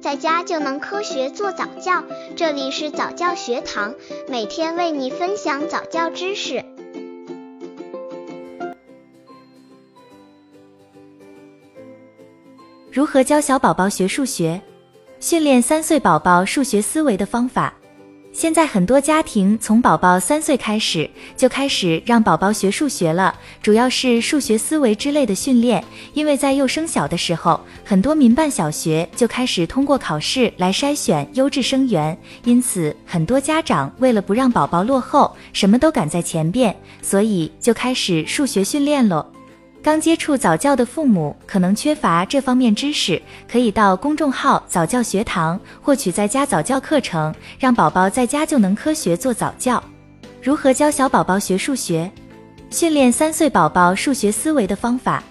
在家就能科学做早教。这里是早教学堂，每天为你分享早教知识。如何教小宝宝学数学？训练三岁宝宝数学思维的方法。现在很多家庭从宝宝三岁开始就开始让宝宝学数学了，主要是数学思维之类的训练。因为在幼升小的时候，很多民办小学就开始通过考试来筛选优质生源，因此很多家长为了不让宝宝落后，什么都赶在前边，所以就开始数学训练喽。刚接触早教的父母可能缺乏这方面知识，可以到公众号早教学堂获取在家早教课程，让宝宝在家就能科学做早教。如何教小宝宝学数学？训练三岁宝宝数学思维的方法。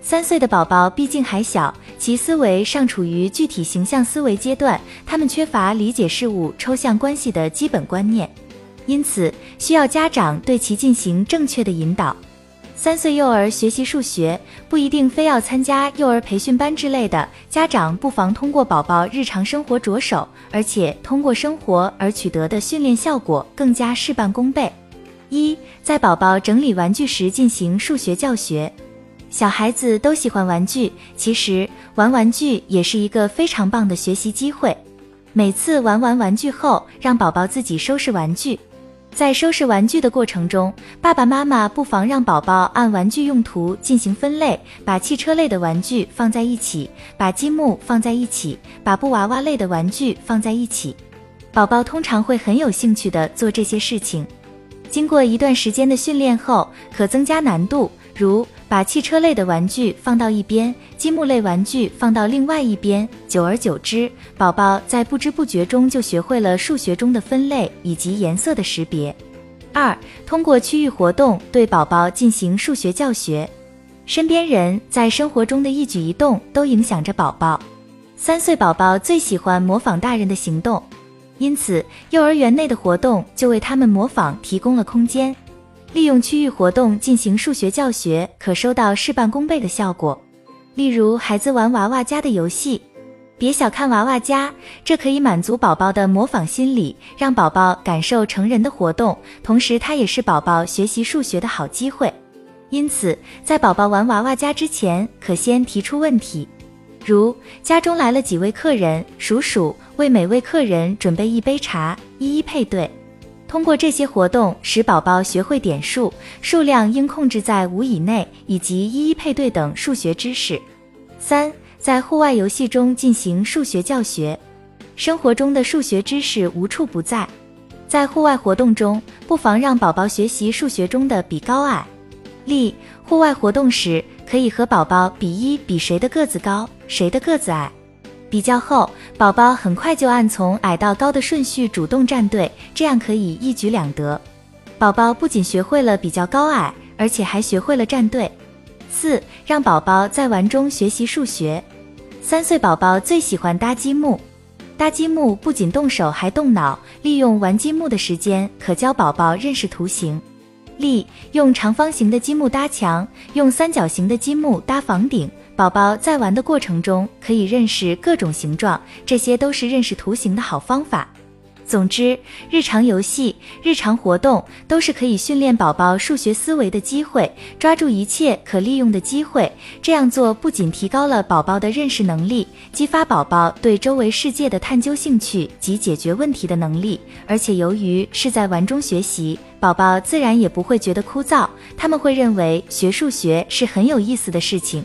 三岁的宝宝毕竟还小，其思维尚处于具体形象思维阶段，他们缺乏理解事物抽象关系的基本观念，因此需要家长对其进行正确的引导。三岁幼儿学习数学不一定非要参加幼儿培训班之类的，家长不妨通过宝宝日常生活着手，而且通过生活而取得的训练效果更加事半功倍。一，在宝宝整理玩具时进行数学教学。小孩子都喜欢玩具，其实玩玩具也是一个非常棒的学习机会。每次玩完玩具后，让宝宝自己收拾玩具。在收拾玩具的过程中，爸爸妈妈不妨让宝宝按玩具用途进行分类，把汽车类的玩具放在一起，把积木放在一起，把布娃娃类的玩具放在一起。宝宝通常会很有兴趣的做这些事情。经过一段时间的训练后，可增加难度，如。把汽车类的玩具放到一边，积木类玩具放到另外一边。久而久之，宝宝在不知不觉中就学会了数学中的分类以及颜色的识别。二、通过区域活动对宝宝进行数学教学。身边人在生活中的一举一动都影响着宝宝。三岁宝宝最喜欢模仿大人的行动，因此幼儿园内的活动就为他们模仿提供了空间。利用区域活动进行数学教学，可收到事半功倍的效果。例如，孩子玩娃娃家的游戏，别小看娃娃家，这可以满足宝宝的模仿心理，让宝宝感受成人的活动，同时它也是宝宝学习数学的好机会。因此，在宝宝玩娃娃家之前，可先提出问题，如家中来了几位客人，数数，为每位客人准备一杯茶，一一配对。通过这些活动，使宝宝学会点数、数量应控制在五以内，以及一一配对等数学知识。三，在户外游戏中进行数学教学。生活中的数学知识无处不在，在户外活动中，不妨让宝宝学习数学中的比高矮。例：户外活动时，可以和宝宝比一比谁的个子高，谁的个子矮。比较后，宝宝很快就按从矮到高的顺序主动站队，这样可以一举两得。宝宝不仅学会了比较高矮，而且还学会了站队。四，让宝宝在玩中学习数学。三岁宝宝最喜欢搭积木，搭积木不仅动手还动脑，利用玩积木的时间，可教宝宝认识图形。例：用长方形的积木搭墙，用三角形的积木搭房顶。宝宝在玩的过程中可以认识各种形状，这些都是认识图形的好方法。总之，日常游戏、日常活动都是可以训练宝宝数学思维的机会，抓住一切可利用的机会。这样做不仅提高了宝宝的认识能力，激发宝宝对周围世界的探究兴趣及解决问题的能力，而且由于是在玩中学习，宝宝自然也不会觉得枯燥，他们会认为学数学是很有意思的事情。